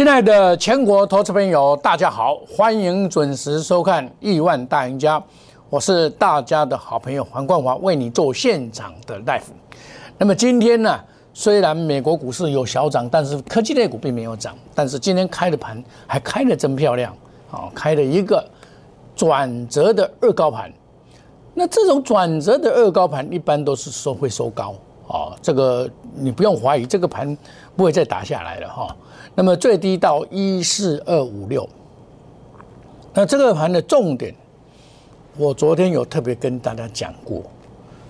亲爱的全国投资朋友，大家好，欢迎准时收看《亿万大赢家》，我是大家的好朋友黄冠华，为你做现场的 live。那么今天呢，虽然美国股市有小涨，但是科技类股并没有涨，但是今天开的盘还开的真漂亮，啊，开了一个转折的二高盘。那这种转折的二高盘一般都是收会收高，啊，这个你不用怀疑，这个盘不会再打下来了哈。那么最低到一四二五六，那这个盘的重点，我昨天有特别跟大家讲过，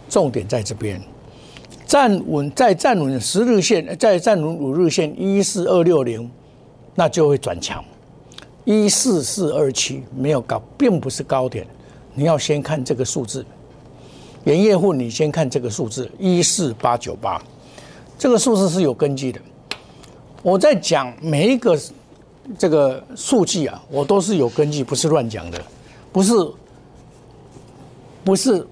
重点在这边，站稳再站稳十日线，再站稳五日线一四二六零，那就会转强，一四四二七没有高，并不是高点，你要先看这个数字，盐业户你先看这个数字一四八九八，这个数字是有根据的。我在讲每一个这个数据啊，我都是有根据，不是乱讲的，不是不是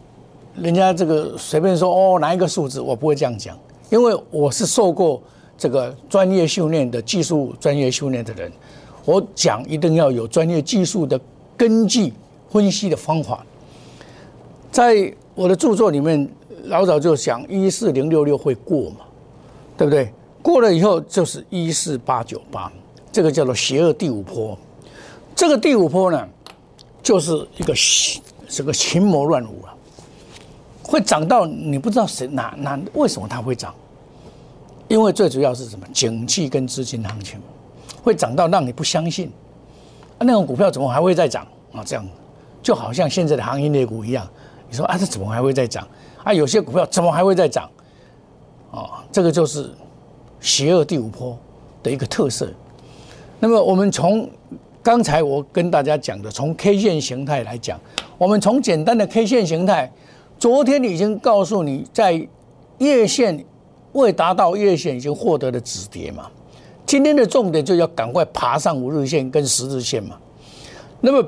人家这个随便说哦哪一个数字，我不会这样讲，因为我是受过这个专业训练的技术专业训练的人，我讲一定要有专业技术的根据分析的方法，在我的著作里面老早就想一四零六六会过嘛，对不对？过了以后就是一四八九八，这个叫做邪恶第五波。这个第五波呢，就是一个这个群魔乱舞啊，会涨到你不知道谁哪哪为什么它会涨？因为最主要是什么？景气跟资金行情会涨到让你不相信啊，那种股票怎么还会再涨啊？这样就好像现在的行业类股一样，你说啊，这怎么还会再涨？啊，有些股票怎么还会再涨？啊，这个就是。邪恶第五波的一个特色。那么，我们从刚才我跟大家讲的，从 K 线形态来讲，我们从简单的 K 线形态，昨天已经告诉你，在月线未达到月线已经获得了止跌嘛。今天的重点就要赶快爬上五日线跟十日线嘛。那么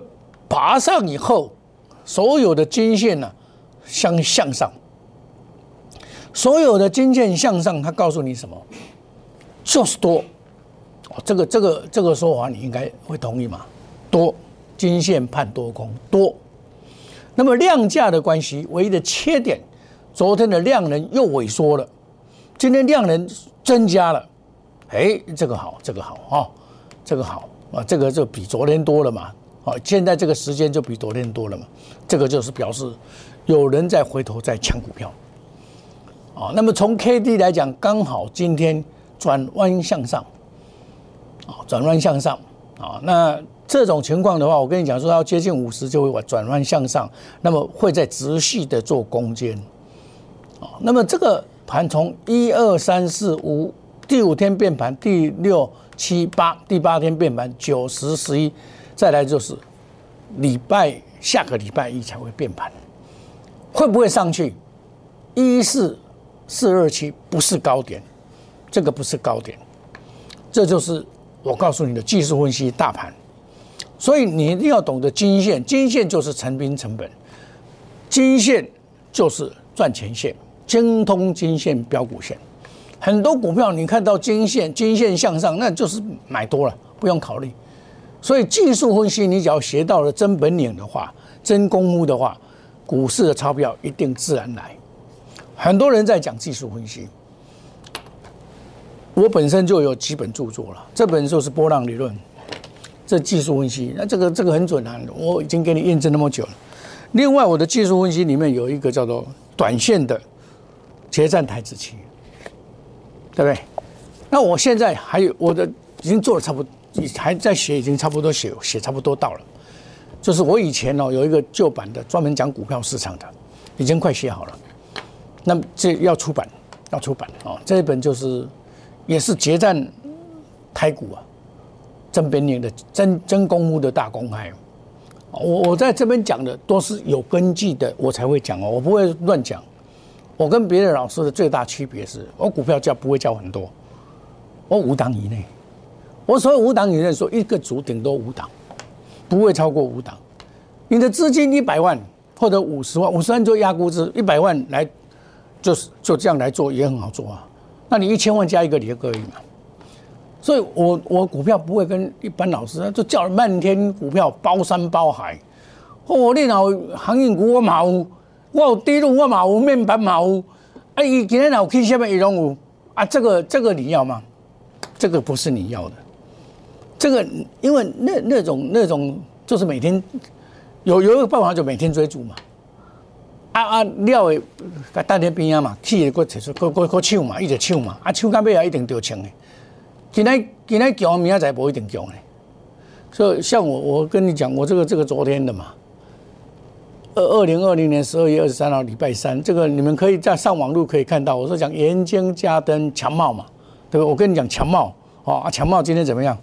爬上以后，所有的均线呢向向上，所有的均线向上，它告诉你什么？就是多，哦，这个这个这个说法你应该会同意嘛？多，金线判多空多，那么量价的关系，唯一的缺点，昨天的量能又萎缩了，今天量能增加了，哎，这个好，这个好啊，这个好啊，这个就比昨天多了嘛，好，现在这个时间就比昨天多了嘛，这个就是表示有人在回头在抢股票，啊，那么从 K D 来讲，刚好今天。转弯向上，啊，转弯向上，啊，那这种情况的话，我跟你讲说，要接近五十就会转弯向上，那么会在直系的做攻坚，啊，那么这个盘从一二三四五第五天变盘，第六七八第八天变盘，九十十一，再来就是礼拜下个礼拜一才会变盘，会不会上去？一四四二七不是高点。这个不是高点，这就是我告诉你的技术分析大盘，所以你一定要懂得金线，金线就是成兵成本，金线就是赚钱线，精通金线标股线，很多股票你看到金线金线向上，那就是买多了，不用考虑。所以技术分析你只要学到了真本领的话，真功夫的话，股市的钞票一定自然来。很多人在讲技术分析。我本身就有几本著作了，这本就是波浪理论，这技术分析，那这个这个很准啊，我已经给你验证那么久了。另外，我的技术分析里面有一个叫做短线的决战台子期，对不对？那我现在还有我的已经做了差不多，还在写，已经差不多写写差不多到了。就是我以前哦有一个旧版的专门讲股票市场的，已经快写好了。那么这要出版，要出版哦，这一本就是。也是决战台股啊，真本领的真真功夫的大公开。我我在这边讲的都是有根据的，我才会讲哦，我不会乱讲。我跟别的老师的最大区别是，我股票叫不会叫很多，我五档以内。我所谓五档以内，说一个组顶多五档，不会超过五档。你的资金一百万或者五十万，五十万做压估值，一百万来就是就这样来做也很好做啊。那你一千万加一个，你就可以嘛？所以我我股票不会跟一般老师，就叫了漫天股票包山包海。哦，你老航运股我嘛有，我有低路我嘛有，面板嘛有，啊，伊今天老去下面也拢有啊，这个这个你要吗？这个不是你要的，这个因为那那种那种就是每天有有一个办法就每天追逐嘛。啊啊，了的，甲等在边啊嘛，气的搁提出，搁搁搁抢嘛，一直抢嘛，啊抢到尾啊一定着抢的。今天今天强，明仔载不一定强的。所以像我我跟你讲，我这个这个昨天的嘛，二二零二零年十二月二十三号礼拜三，这个你们可以在上网路可以看到，我说讲盐津加登强茂嘛，对不？我跟你讲强茂，哦啊强茂今天怎么样？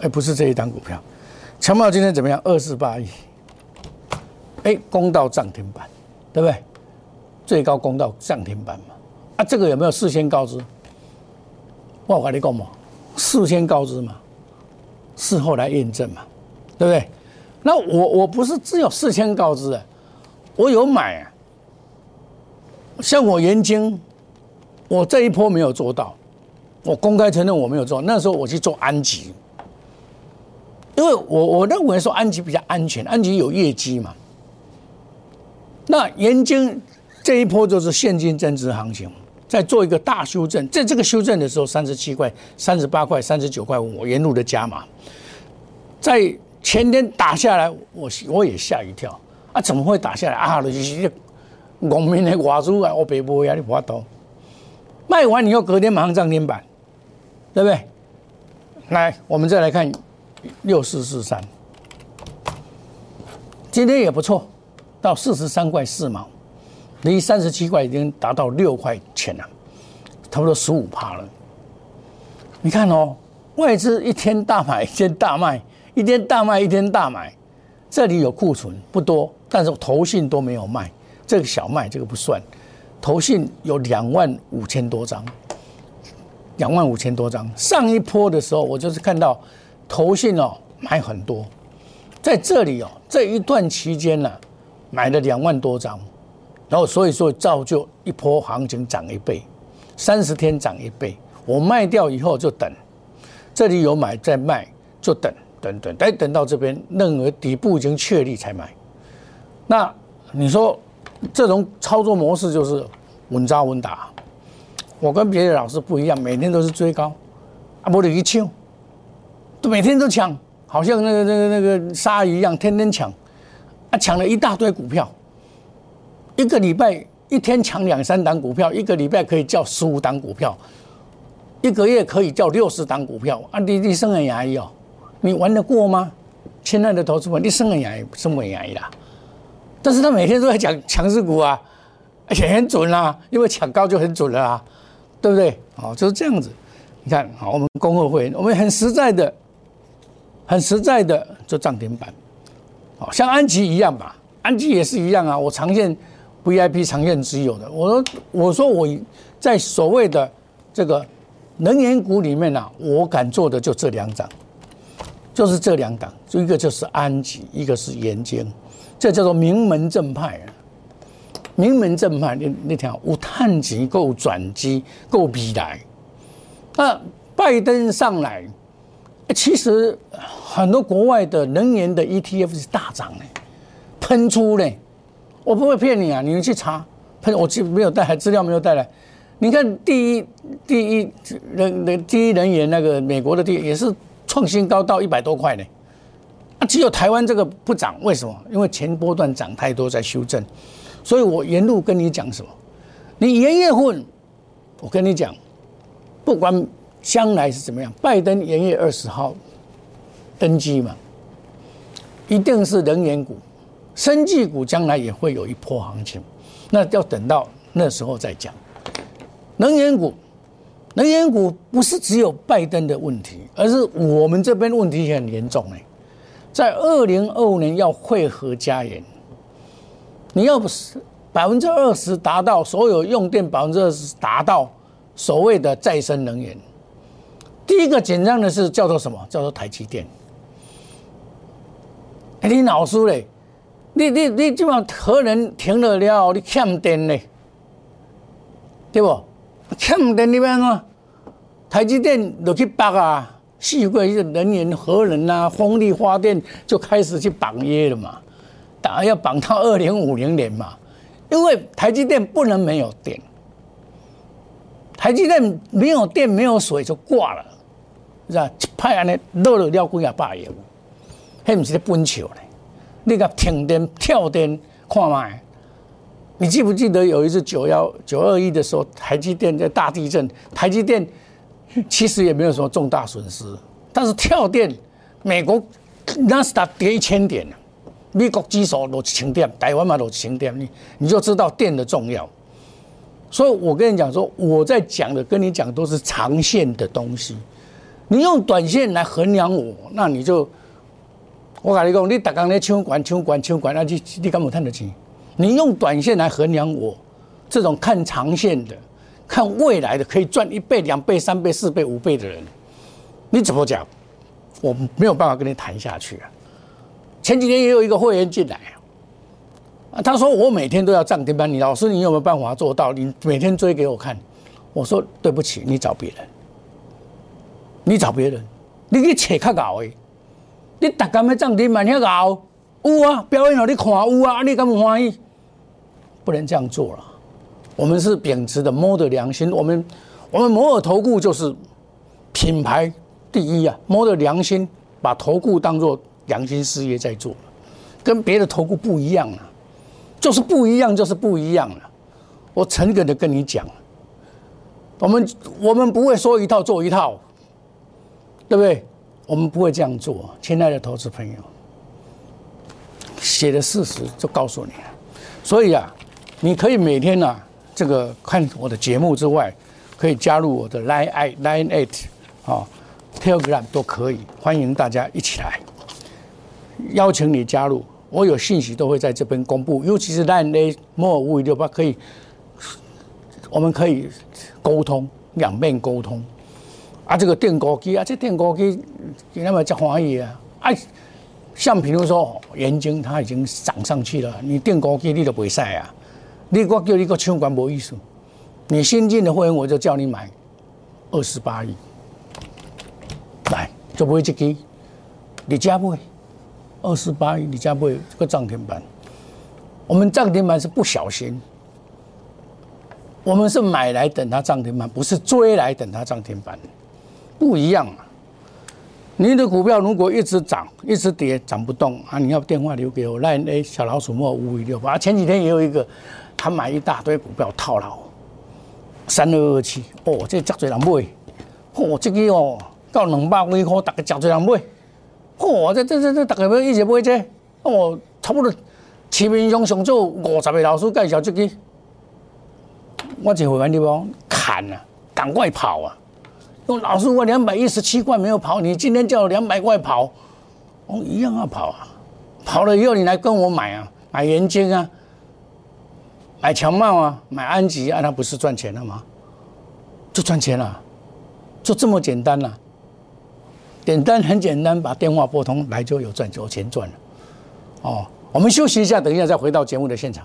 哎，不是这一单股票，强茂今天怎么样？二四八亿。哎，攻到涨停板，对不对？最高攻到涨停板嘛？啊，这个有没有事先告知？我跟你讲嘛，事先告知嘛，事后来验证嘛，对不对？那我我不是只有事先告知的，我有买啊。像我研晶，我这一波没有做到，我公开承认我没有做。那时候我去做安吉，因为我我认为说安吉比较安全，安吉有业绩嘛。那盐津这一波就是现金增值行情，在做一个大修正，在这个修正的时候，三十七块、三十八块、三十九块五，我沿路的加码，在前天打下来，我我也吓一跳啊！怎么会打下来啊？就是农民的外资啊，我北部压力不多，卖完你要隔天马上涨停板，对不对？来，我们再来看六四四三，今天也不错。到四十三块四毛，离三十七块已经达到六块钱了，差不多十五趴了。你看哦，外资一天大买，一天大卖，一天大卖，一天大买。这里有库存不多，但是投信都没有卖，这个小卖这个不算。投信有两万五千多张，两万五千多张。上一波的时候，我就是看到投信哦买很多，在这里哦这一段期间呢。买了两万多张，然后所以说造就一波行情涨一倍，三十天涨一倍。我卖掉以后就等，这里有买再卖就等等等，等等到这边任何底部已经确立才买。那你说这种操作模式就是稳扎稳打。我跟别的老师不一样，每天都是追高，啊，不得一抢，都每天都抢，好像那个那个那个鲨鱼一样，天天抢。啊，抢了一大堆股票，一个礼拜一天抢两三档股票，一个礼拜可以叫十五档股票，一个月可以叫六十档股票。啊，你你生很压抑哦，你玩得过吗？亲爱的投资们，你生很压抑，生很压抑啦。但是他每天都在讲强势股啊，而且很准啊，因为抢高就很准了啊，对不对？哦，就是这样子。你看，好，我们恭贺会，我们很实在的，很实在的做涨停板。像安吉一样吧，安吉也是一样啊。我常见 VIP 常见持有的，我说我说我在所谓的这个能源股里面呢，我敢做的就这两档，就是这两档，一个就是安吉，一个是盐津，这叫做名门正派啊。名门正派，你你听，有探级够转机够比来，那拜登上来。其实很多国外的能源的 ETF 是大涨的，喷出嘞，我不会骗你啊，你们去查，喷我去没有带来资料没有带来，你看第一第一人的第一人员那个美国的第也是创新高到一百多块呢，啊只有台湾这个不涨，为什么？因为前波段涨太多在修正，所以我沿路跟你讲什么，你元月份，我跟你讲，不管。将来是怎么样？拜登元月二十号登基嘛，一定是能源股、生技股将来也会有一波行情，那要等到那时候再讲。能源股，能源股不是只有拜登的问题，而是我们这边问题很严重哎。在二零二五年要汇合家园，你要不是百分之二十达到所有用电百分之二十达到所谓的再生能源。第一个紧张的是叫做什么？叫做台积电。你老师嘞，你你你今晚核能停了了，你欠电嘞，对不？欠电你边啊，台积电落去绑啊，四个一个能源、核能啊、风力发电就开始去绑约了嘛，打要绑到二零五零年嘛，因为台积电不能没有电，台积电没有电没有水就挂了，是吧？一派安尼落了了几啊百亿，迄不是咧本笑咧，你个停电跳电看卖。你记不记得有一次九幺九二一的时候，台积电在大地震，台积电其实也没有什么重大损失，但是跳电，美国纳斯达跌一千点，美国基数落一千点，台湾嘛落一千点，你你就知道电的重要。所以我跟你讲说，我在讲的跟你讲都是长线的东西，你用短线来衡量我，那你就我跟你讲，你大刚咧抢管抢管抢管，那你你敢有赚得钱？你用短线来衡量我，这种看长线的、看未来的，可以赚一倍、两倍、三倍、四倍、五倍的人，你怎么讲？我没有办法跟你谈下去啊！前几天也有一个会员进来啊，他说我每天都要涨停板，你老师你有没有办法做到？你每天追给我看。我说对不起，你找别人，你找别人，你去扯较搞的，你大干要涨停板遐搞？有啊，表演让你看有啊，你敢不欢喜？不能这样做了。我们是秉持的摸的良心，我们我们摩尔投顾就是品牌第一啊，摸的良心，把投顾当做良心事业在做，跟别的投顾不一样啊，就是不一样，就是不一样了。我诚恳的跟你讲，我们我们不会说一套做一套，对不对？我们不会这样做，亲爱的投资朋友，写的事实就告诉你了。所以啊。你可以每天呢，这个看我的节目之外，可以加入我的 Line i Line Eight 啊，Telegram 都可以，欢迎大家一起来，邀请你加入，我有信息都会在这边公布，尤其是 Line A 莫尔五五六八可以，我们可以沟通，两面沟通，啊，这个电锅机啊，这电锅机你那么叫欢喜啊，哎，像比如说眼睛它已经涨上去了，你电锅机你都不会晒啊。你我叫你个枪管没意思，你新进的会员我就叫你买二十八亿，来就不会这个，你加不会二十八亿，你加不会这个涨停板。我们涨停板是不小心，我们是买来等它涨停板，不是追来等它涨停板，不一样啊。你的股票如果一直涨，一直跌，涨不动啊，你要电话留给我，赖 A 小老鼠莫五五六八。前几天也有一个。他买一大堆股票套牢，三二二七哦，这真多人买，哦，这个哦到两百几块，大家真多人买，哦，这这这这大家要一直买这，哦，差不多市面上上做五十个老师介绍这个，我就会员地方砍啊，赶快跑啊！用老师我两百一十七块没有跑，你今天叫我两百块跑，我一样要跑啊！跑了以后你来跟我买啊，买元金啊。买强茂啊，买安吉啊，那不是赚钱了吗？就赚钱了，就这么简单了。简单很简单，把电话拨通来就有赚，有钱赚了。哦，我们休息一下，等一下再回到节目的现场。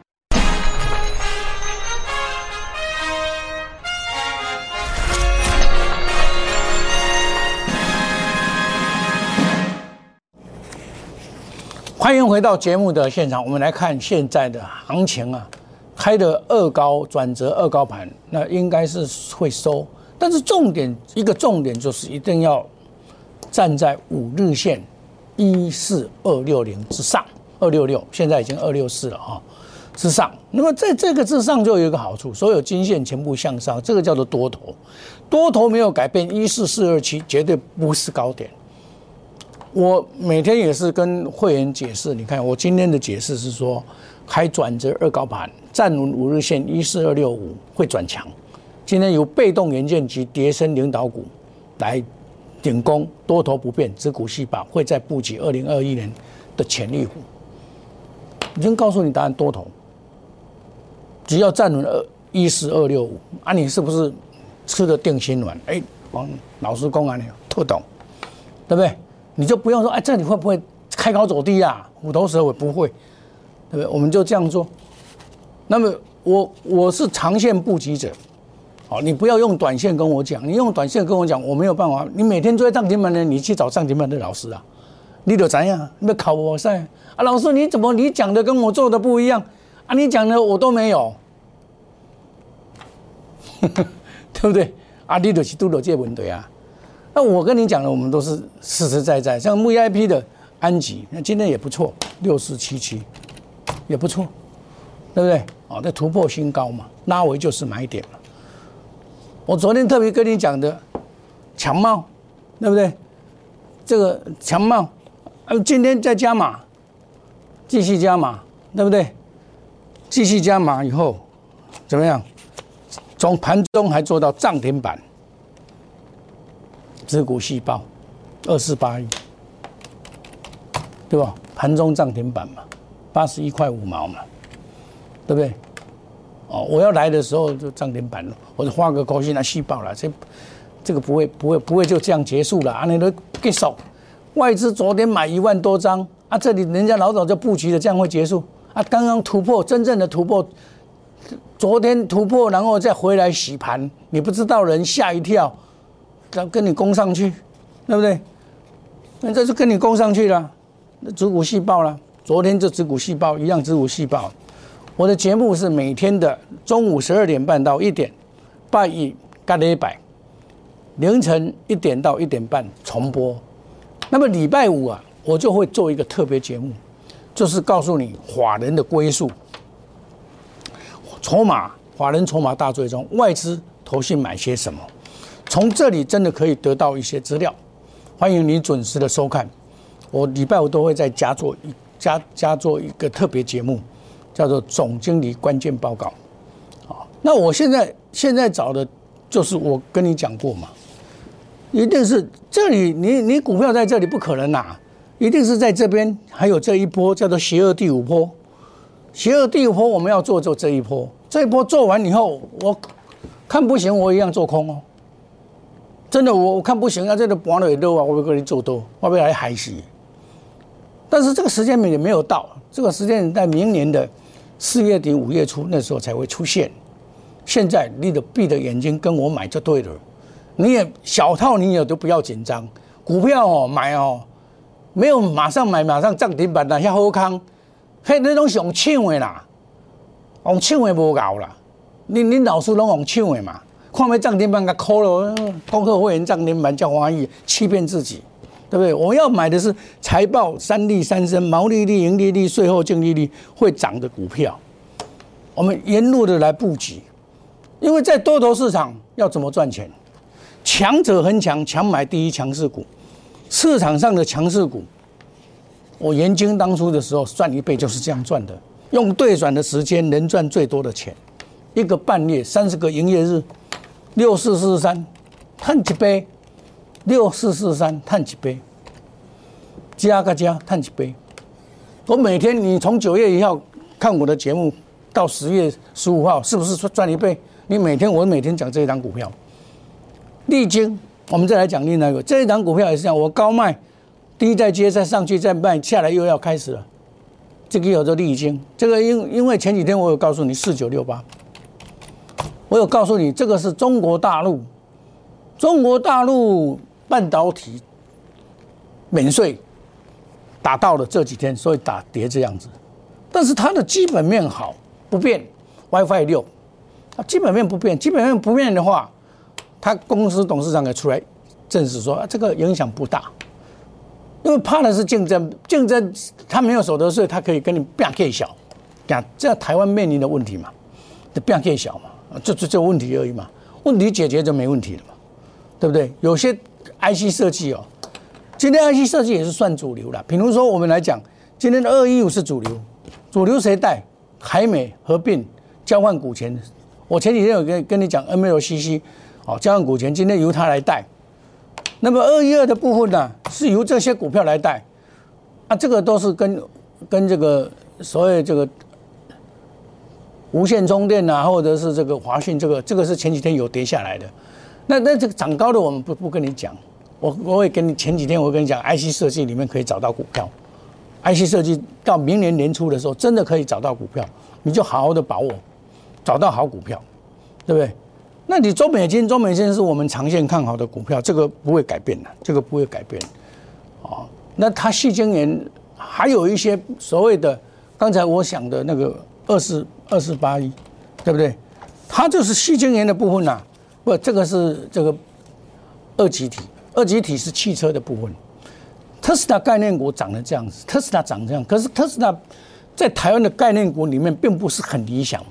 欢迎回到节目的现场，我们来看现在的行情啊，开的二高转折二高盘，那应该是会收。但是重点一个重点就是一定要站在五日线一四二六零之上，二六六现在已经二六四了哈，之上。那么在这个之上就有一个好处，所有均线全部向上，这个叫做多头，多头没有改变，一四四二七绝对不是高点。我每天也是跟会员解释，你看我今天的解释是说，开转折二高盘，站稳五日线一四二六五会转强。今天由被动元件及叠升领导股来顶攻，多头不变，只股细胞会在布局二零二一年的潜力股。已经告诉你答案，多头只要站稳二一四二六五啊，你是不是吃个定心丸？哎，王老师公啊，你特懂，对不对？你就不用说，哎，这里会不会开高走低啊？虎头蛇尾不会，对不对？我们就这样做。那么我我是长线布局者。好，你不要用短线跟我讲，你用短线跟我讲，我没有办法。你每天追涨停板的，你去找涨停板的老师啊，你得怎样？你考我噻？啊，老师你怎么你讲的跟我做的不一样？啊，你讲的我都没有，对不对？啊，你得去都有这问题啊。那我跟你讲的，我们都是实实在在。像 VIP 的安吉，那今天也不错，六四七七也不错，对不对？哦，在突破新高嘛，拉回就是买点了。我昨天特别跟你讲的强茂，对不对？这个强茂，呃，今天再加码，继续加码，对不对？继续加码以后怎么样？从盘中还做到涨停板，子股细胞二四八亿，对吧？盘中涨停板嘛，八十一块五毛嘛，对不对？哦，我要来的时候就涨停板了，我就花个高兴来续报了。这这个不会不会不会就这样结束了啊？你都给手，外资昨天买一万多张啊，这里人家老早就布局了，这样会结束啊？刚刚突破真正的突破，昨天突破然后再回来洗盘，你不知道人吓一跳，跟跟你攻上去，对不对？那这是跟你攻上去了，那子股细胞了，昨天就子股细胞一样，子股细胞。我的节目是每天的中午十二点半到一点，半一干了一百，凌晨一点到一点半重播。那么礼拜五啊，我就会做一个特别节目，就是告诉你法人的归宿、筹码、法人筹码大追踪、外资投信买些什么，从这里真的可以得到一些资料。欢迎你准时的收看，我礼拜五都会再加做一加加做一个特别节目。叫做总经理关键报告，好，那我现在现在找的，就是我跟你讲过嘛，一定是这里，你你股票在这里不可能呐，一定是在这边，还有这一波叫做邪恶第五波，邪恶第五波我们要做做这一波，这一波做完以后，我看不行，我一样做空哦，真的我我看不行啊，这个盘了多啊，我会跟你做多，我会来海死，但是这个时间也没有到，这个时间在明年的。四月底五月初那时候才会出现，现在你得闭着眼睛跟我买就对了，你也小套你也都不要紧张，股票哦买哦，没有马上买马上涨停板那些好康，嘿那种想抢的啦，用抢的无搞啦，你你老师拢用抢的嘛，看没涨停板给扣了，恭贺会员涨停板叫欢喜，欺骗自己。对不对？我要买的是财报三利三升、毛利率、盈利率、税后净利率会涨的股票。我们沿路的来布局，因为在多头市场要怎么赚钱？强者恒强，强买第一强势股。市场上的强势股，我研究当初的时候赚一倍就是这样赚的。用对转的时间能赚最多的钱。一个半月三十个营业日，六四四三，叹几倍？六四四三碳几杯，加个加碳几杯。我每天你从九月一号看我的节目到十月十五号，是不是说赚一倍？你每天我每天讲这一档股票，历经我们再来讲另外一个这一档股票也是这样，我高卖，低再接再上去再卖下来又要开始了。这个有着历经，这个因因为前几天我有告诉你四九六八，我有告诉你这个是中国大陆，中国大陆。半导体免税达到了这几天，所以打跌这样子。但是它的基本面好不变，WiFi 六，啊，基本面不变，基本面不变的话，他公司董事长也出来证实说，啊，这个影响不大，因为怕的是竞争，竞争他没有所得税，他可以跟你变更小，讲这样台湾面临的问题嘛，变更小嘛，就就这问题而已嘛，问题解决就没问题了嘛，对不对？有些 IC 设计哦，今天 IC 设计也是算主流了，比如说我们来讲，今天的二一五是主流，主流谁带？海美合并交换股权，我前几天有跟跟你讲 MLCC，哦，交换股权今天由他来带。那么二一二的部分呢，是由这些股票来带，啊，这个都是跟跟这个所谓这个无线充电啊，或者是这个华讯这个，这个是前几天有跌下来的。那那这个涨高的我们不不跟你讲，我我会跟你前几天我跟你讲，IC 设计里面可以找到股票。IC 设计到明年年初的时候，真的可以找到股票，你就好好的把握，找到好股票，对不对？那你中美金，中美金是我们长线看好的股票，这个不会改变的，这个不会改变。哦，那它细晶圆还有一些所谓的，刚才我想的那个二十二四八一，对不对？它就是细晶圆的部分呐，不，这个是这个二极体，二极体是汽车的部分。特斯拉概念股涨得这样子，特斯拉涨这样，可是特斯拉在台湾的概念股里面并不是很理想，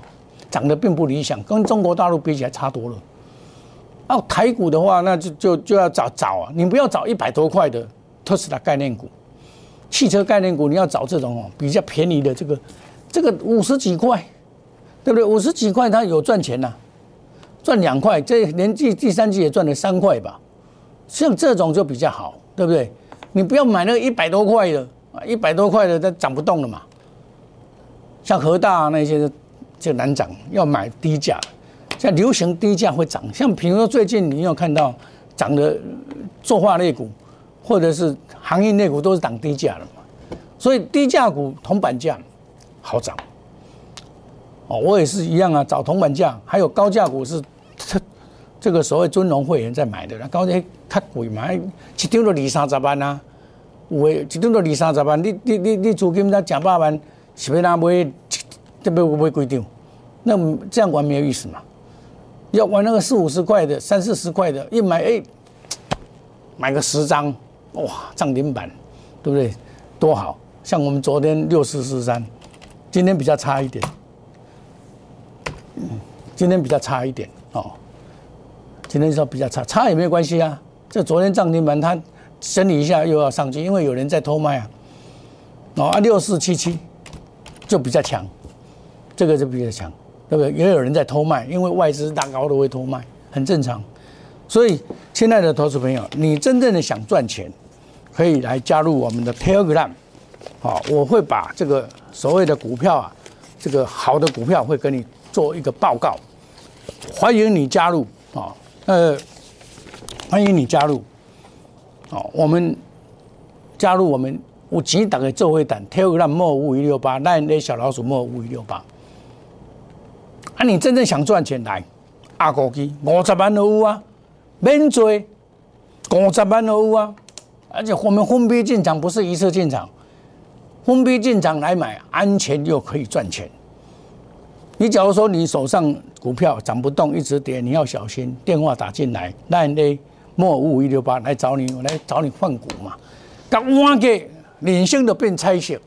涨得并不理想，跟中国大陆比起来差多了。哦，台股的话，那就就就要找找啊，你不要找一百多块的特斯拉概念股，汽车概念股你要找这种哦比较便宜的，这个这个五十几块，对不对？五十几块它有赚钱呐，赚两块，这连季第三季也赚了三块吧，像这种就比较好，对不对？你不要买那个一百多块的啊，一百多块的它涨不动了嘛。像和大那些就难涨，要买低价。像流行低价会涨，像比如说最近你有看到涨的作画类股，或者是行业类股都是涨低价了嘛。所以低价股铜板价好涨。哦，我也是一样啊，找铜板价，还有高价股是这这个所谓尊荣会员在买的，那高价太贵嘛，一张都二三十万啊，有诶，一张都二三十万，你你你你租金才两百万，是要哪买？这要买几张？那这样玩没有意思嘛？要玩那个四五十块的、三四十块的，一买哎，买个十张，哇，涨停板，对不对？多好！像我们昨天六四四三，今天比较差一点，今天比较差一点哦，今天说比较差，差也没有关系啊。这昨天涨停板，它整理一下又要上去，因为有人在偷卖啊。哦，啊六四七七就比较强，这个就比较强，对不对？也有人在偷卖，因为外资大高都会偷卖，很正常。所以，亲爱的投资朋友，你真正的想赚钱，可以来加入我们的 Telegram。好，我会把这个所谓的股票啊，这个好的股票会跟你做一个报告，欢迎你加入啊，呃。欢迎你加入，哦，我们加入我们有钱打开做会谈，Telegram 莫五一六八烂那小老鼠莫五一六八。啊，你真正想赚钱来，阿哥基五十万都有啊，免追五十万都有啊，而且我们封闭进场不是一次进场，封闭进场来买，安全又可以赚钱。你假如说你手上股票涨不动，一直跌，你要小心，电话打进来，Line A。莫五五一六八来找你，我来找你换股嘛。刚挖给领先的变拆线，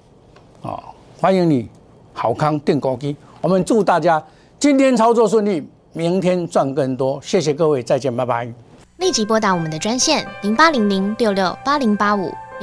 啊，欢迎你，好康电高机。我们祝大家今天操作顺利，明天赚更多。谢谢各位，再见，拜拜。立即拨打我们的专线零八零零六六八零八五。